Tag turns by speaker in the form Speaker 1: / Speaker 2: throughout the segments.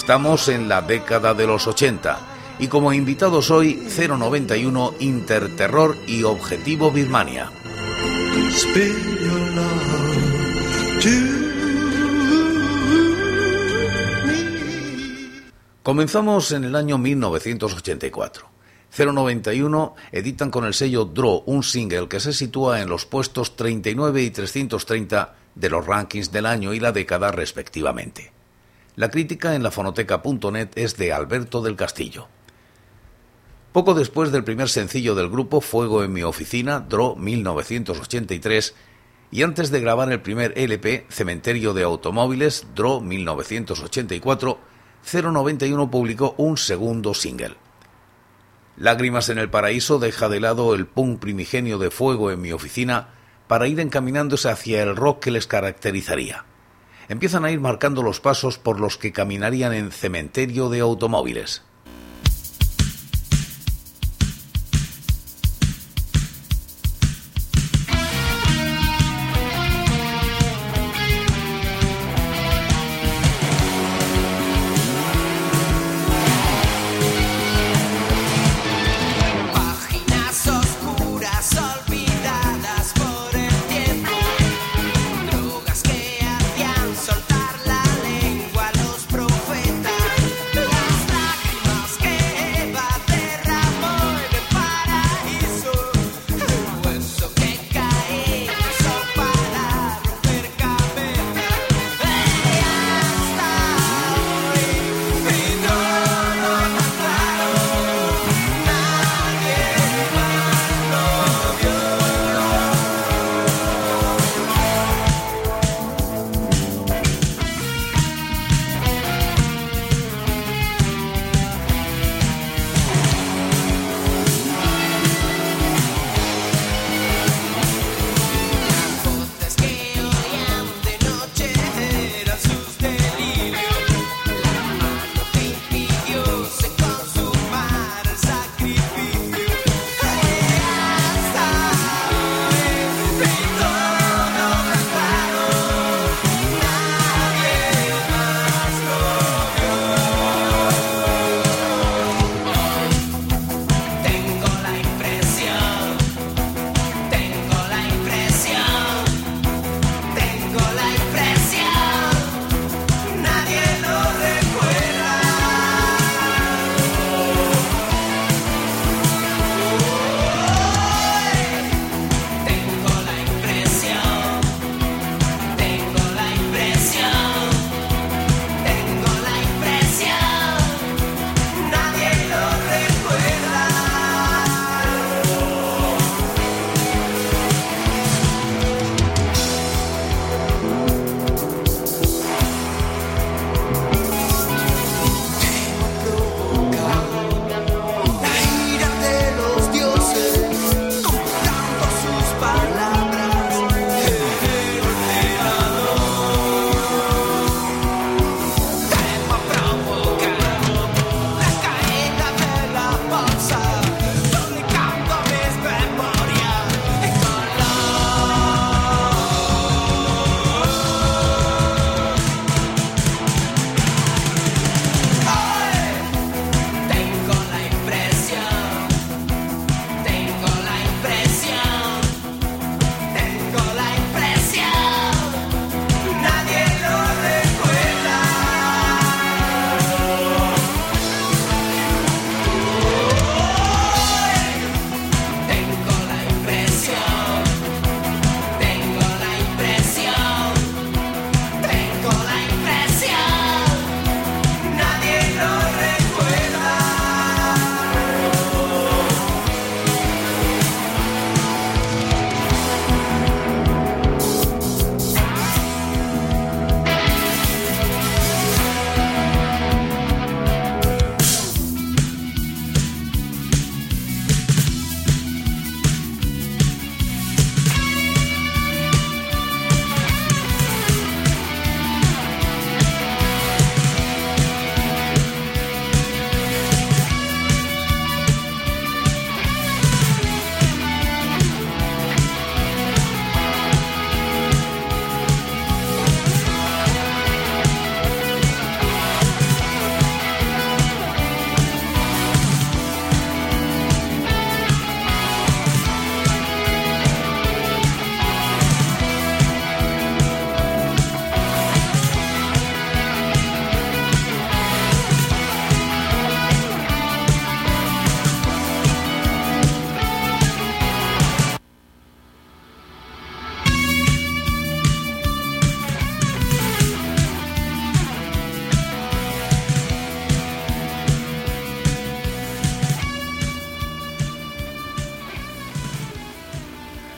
Speaker 1: Estamos en la década de los 80 y como invitados hoy 091 Interterror y Objetivo Birmania. Comenzamos en el año 1984. 091 editan con el sello Draw un single que se sitúa en los puestos 39 y 330 de los rankings del año y la década respectivamente. La crítica en la fonoteca.net es de Alberto del Castillo. Poco después del primer sencillo del grupo Fuego en mi oficina, Draw 1983, y antes de grabar el primer LP, Cementerio de Automóviles, Draw 1984, 091 publicó un segundo single. Lágrimas en el paraíso deja de lado el punk primigenio de Fuego en mi oficina para ir encaminándose hacia el rock que les caracterizaría empiezan a ir marcando los pasos por los que caminarían en cementerio de automóviles.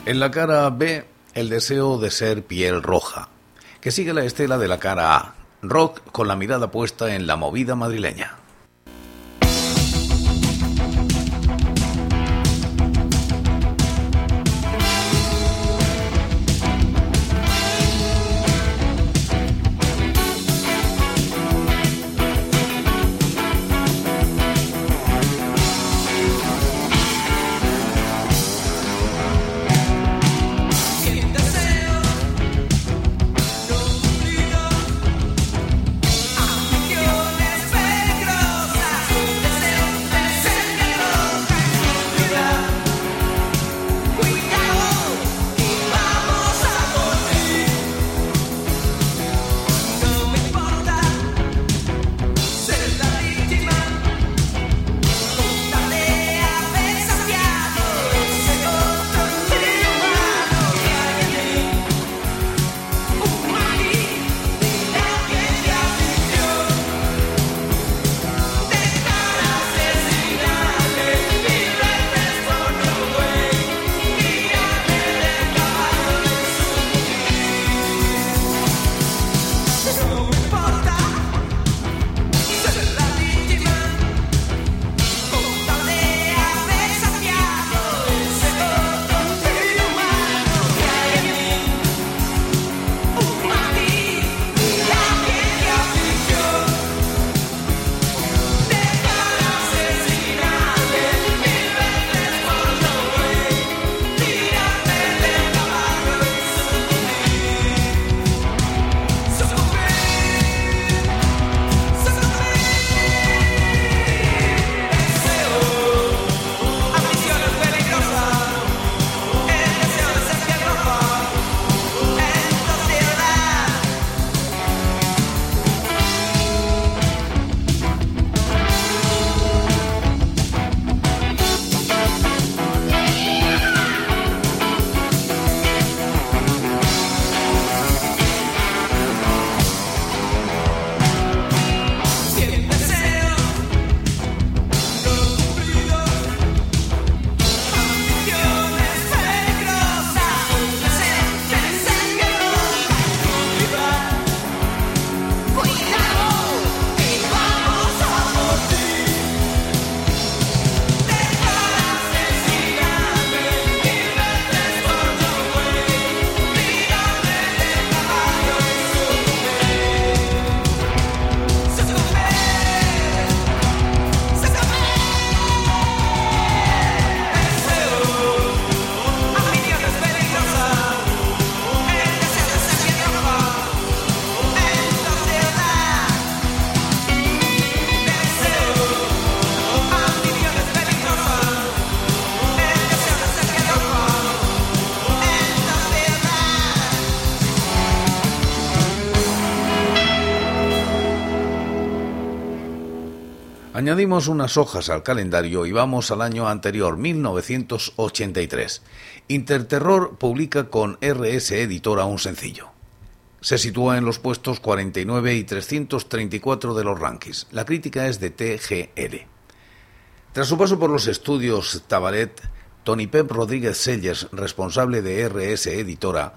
Speaker 2: En la cara B, el deseo de ser piel roja, que sigue la estela de la cara A, rock con la mirada puesta en la movida madrileña. Añadimos unas hojas al calendario y vamos al año anterior, 1983. Interterror publica con RS Editora un sencillo. Se sitúa en los puestos 49 y 334 de los rankings. La crítica es de TGL. Tras su paso por los estudios Tabaret, Tony Pep Rodríguez Sellers, responsable de RS Editora,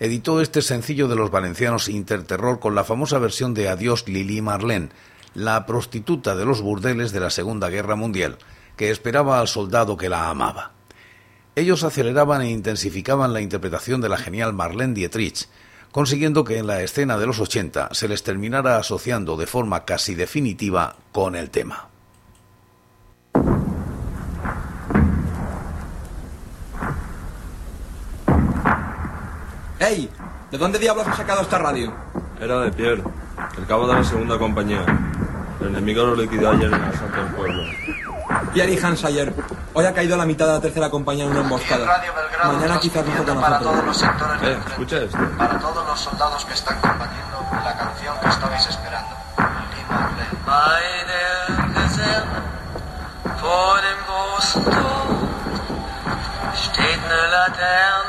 Speaker 2: editó este sencillo de los valencianos Interterror con la famosa versión de Adiós Lili Marlene, la prostituta de los burdeles de la Segunda Guerra Mundial, que esperaba al soldado que la amaba. Ellos aceleraban e intensificaban la interpretación de la genial Marlene Dietrich, consiguiendo que en la escena de los 80 se les terminara asociando de forma casi definitiva con el tema.
Speaker 3: ¡Ey! ¿De dónde diablos has sacado esta radio?
Speaker 4: Era de Pierre, el cabo de la segunda compañía. El enemigo lo liquidó ayer en el asalto del pueblo.
Speaker 3: Pierre y Hans ayer. Hoy ha caído la mitad de la tercera compañía en una emboscada. Mañana quizás nos toca
Speaker 5: para
Speaker 3: nosotros.
Speaker 5: todos los sectores
Speaker 4: Eh, escucha esto.
Speaker 5: Para todos los soldados que están combatiendo la canción que estabais esperando.
Speaker 6: Vor dem großen Tor steht eine Laterne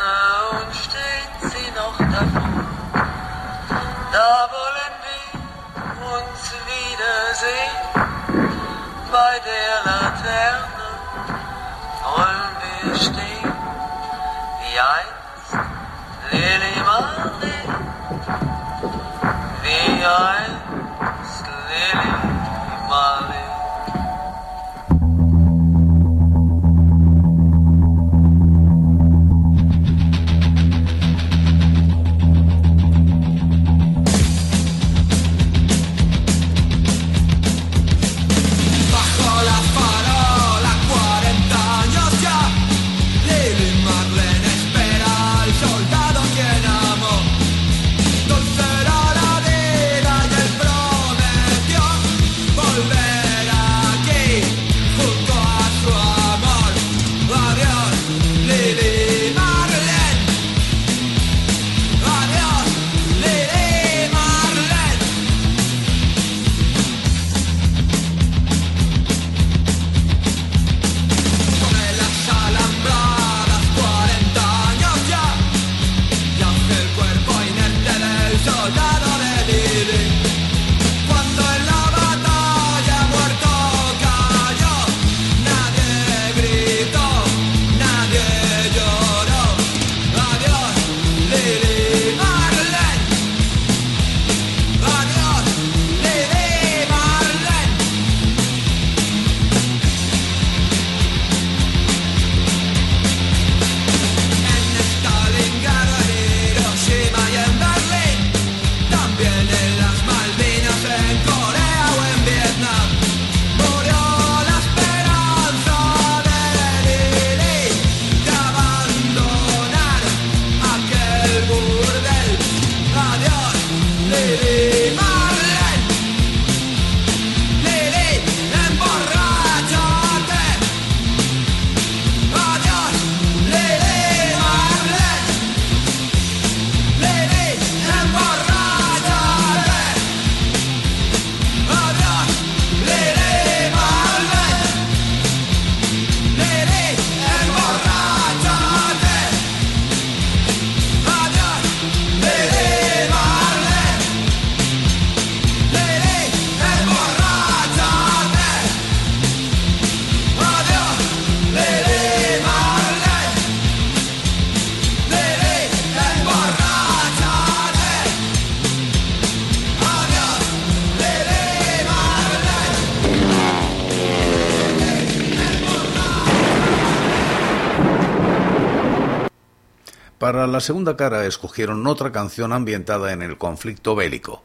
Speaker 1: Para la segunda cara escogieron otra canción ambientada en el conflicto bélico,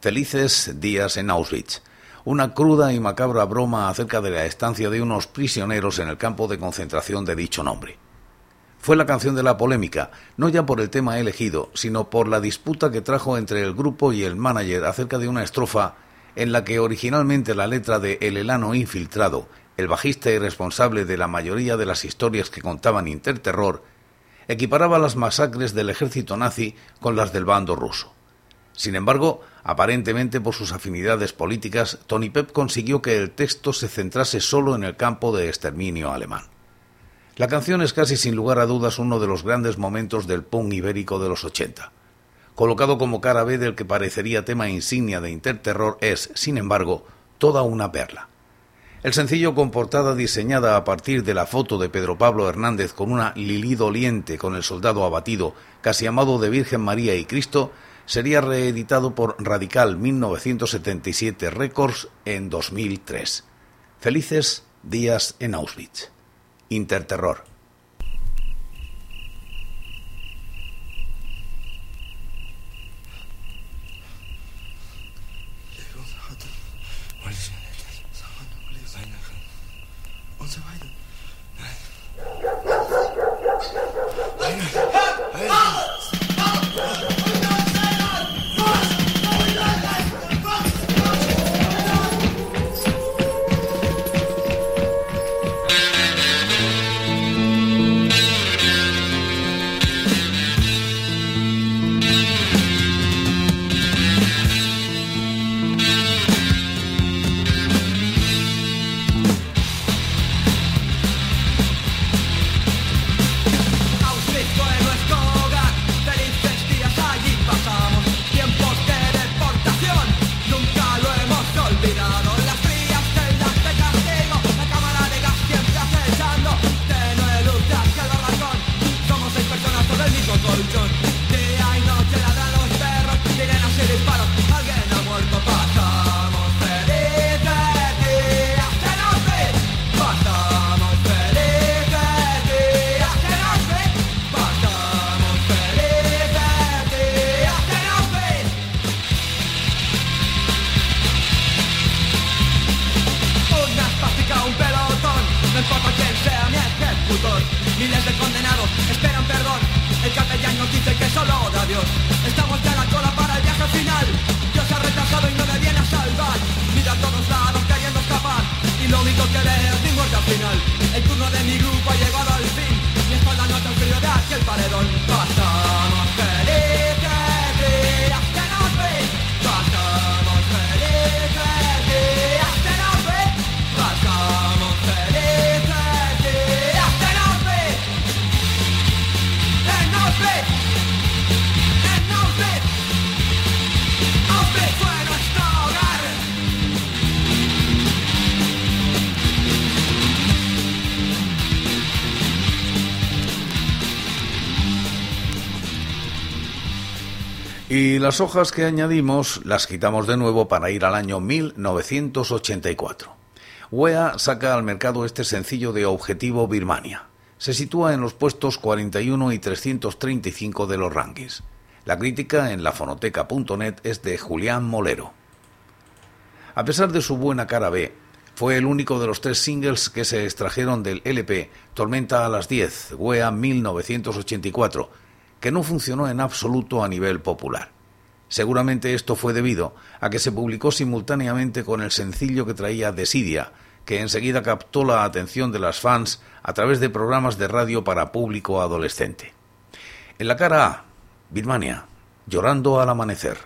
Speaker 1: Felices días en Auschwitz, una cruda y macabra broma acerca de la estancia de unos prisioneros en el campo de concentración de dicho nombre. Fue la canción de la polémica, no ya por el tema elegido, sino por la disputa que trajo entre el grupo y el manager acerca de una estrofa en la que originalmente la letra de El Elano Infiltrado, el bajista y responsable de la mayoría de las historias que contaban Interterror, equiparaba las masacres del ejército nazi con las del bando ruso. Sin embargo, aparentemente por sus afinidades políticas, Tony Pep consiguió que el texto se centrase solo en el campo de exterminio alemán. La canción es casi sin lugar a dudas uno de los grandes momentos del punk ibérico de los 80. Colocado como cara B del que parecería tema insignia de Interterror es, sin embargo, toda una perla. El sencillo con portada diseñada a partir de la foto de Pedro Pablo Hernández con una lili doliente con el soldado abatido, casi amado de Virgen María y Cristo, sería reeditado por Radical 1977 Records en 2003. Felices días en Auschwitz. Interterror. Y las hojas que añadimos las quitamos de nuevo para ir al año 1984. WEA saca al mercado este sencillo de objetivo Birmania. Se sitúa en los puestos 41 y 335 de los rankings. La crítica en lafonoteca.net es de Julián Molero. A pesar de su buena cara B, fue el único de los tres singles que se extrajeron del LP Tormenta a las 10, WEA 1984, que no funcionó en absoluto a nivel popular. Seguramente esto fue debido a que se publicó simultáneamente con el sencillo que traía Desidia, que enseguida captó la atención de las fans a través de programas de radio para público adolescente. En la cara A, Birmania, llorando al amanecer.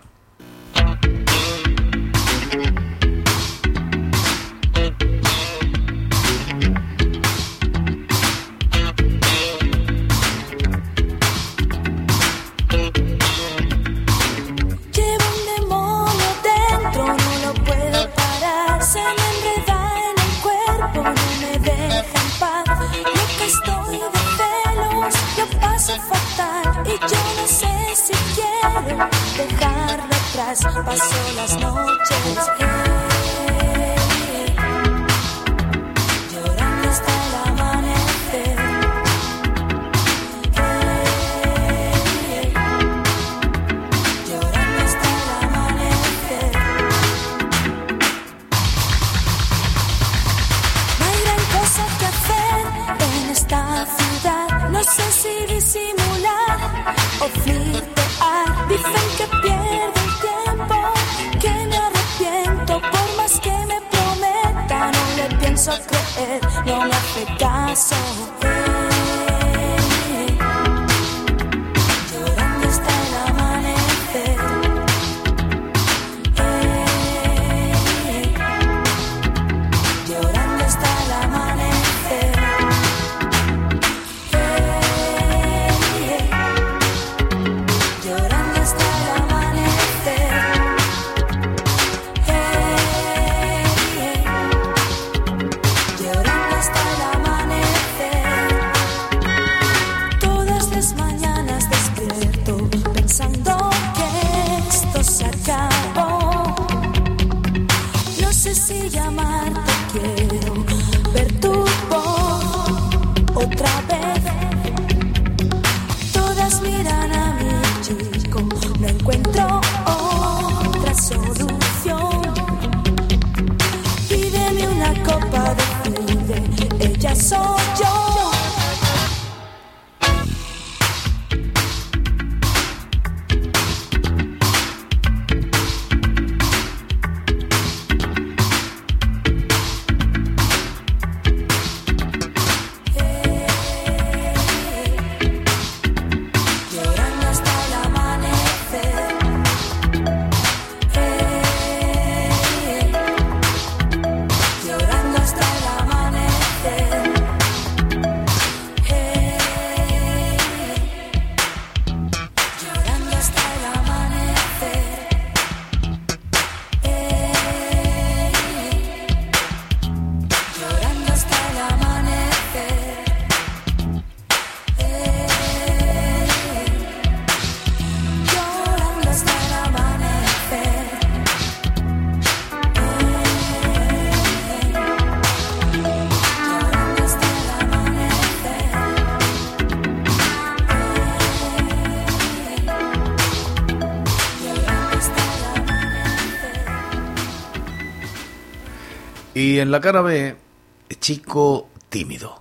Speaker 7: simular o
Speaker 8: fingir. En la cara B, chico tímido.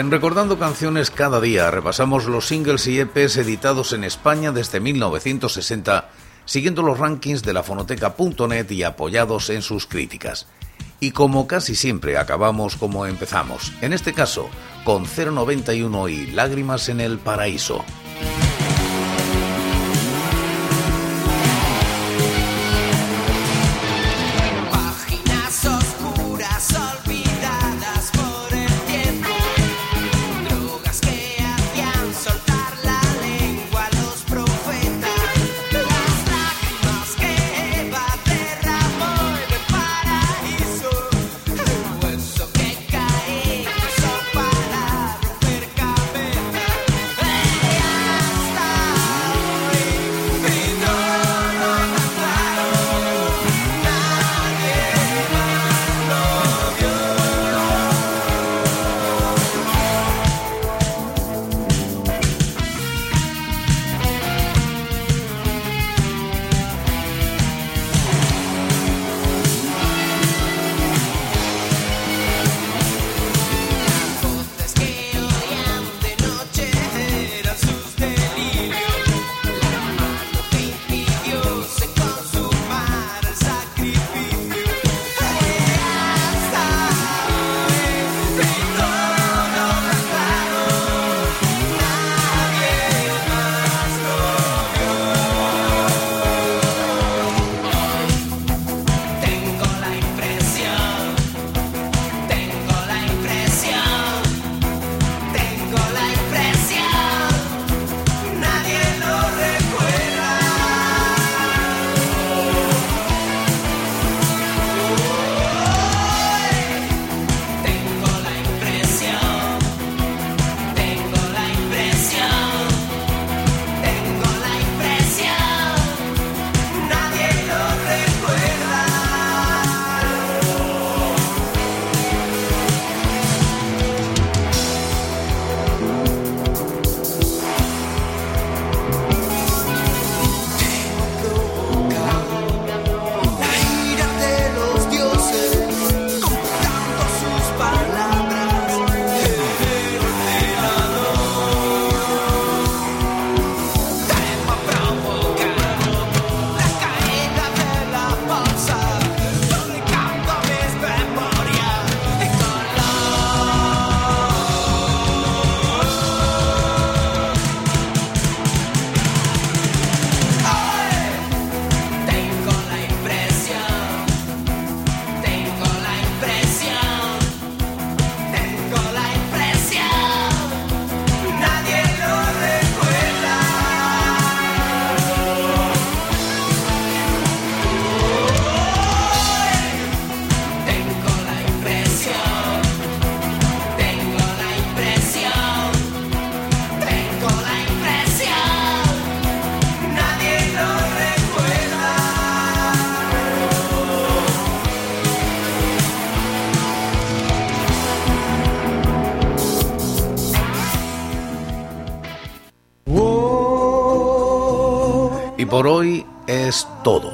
Speaker 7: En
Speaker 2: Recordando Canciones cada día repasamos los singles y EPs editados en España desde 1960, siguiendo los rankings de la fonoteca.net y apoyados en sus críticas. Y como casi siempre acabamos como empezamos, en este caso con 091 y Lágrimas en el Paraíso.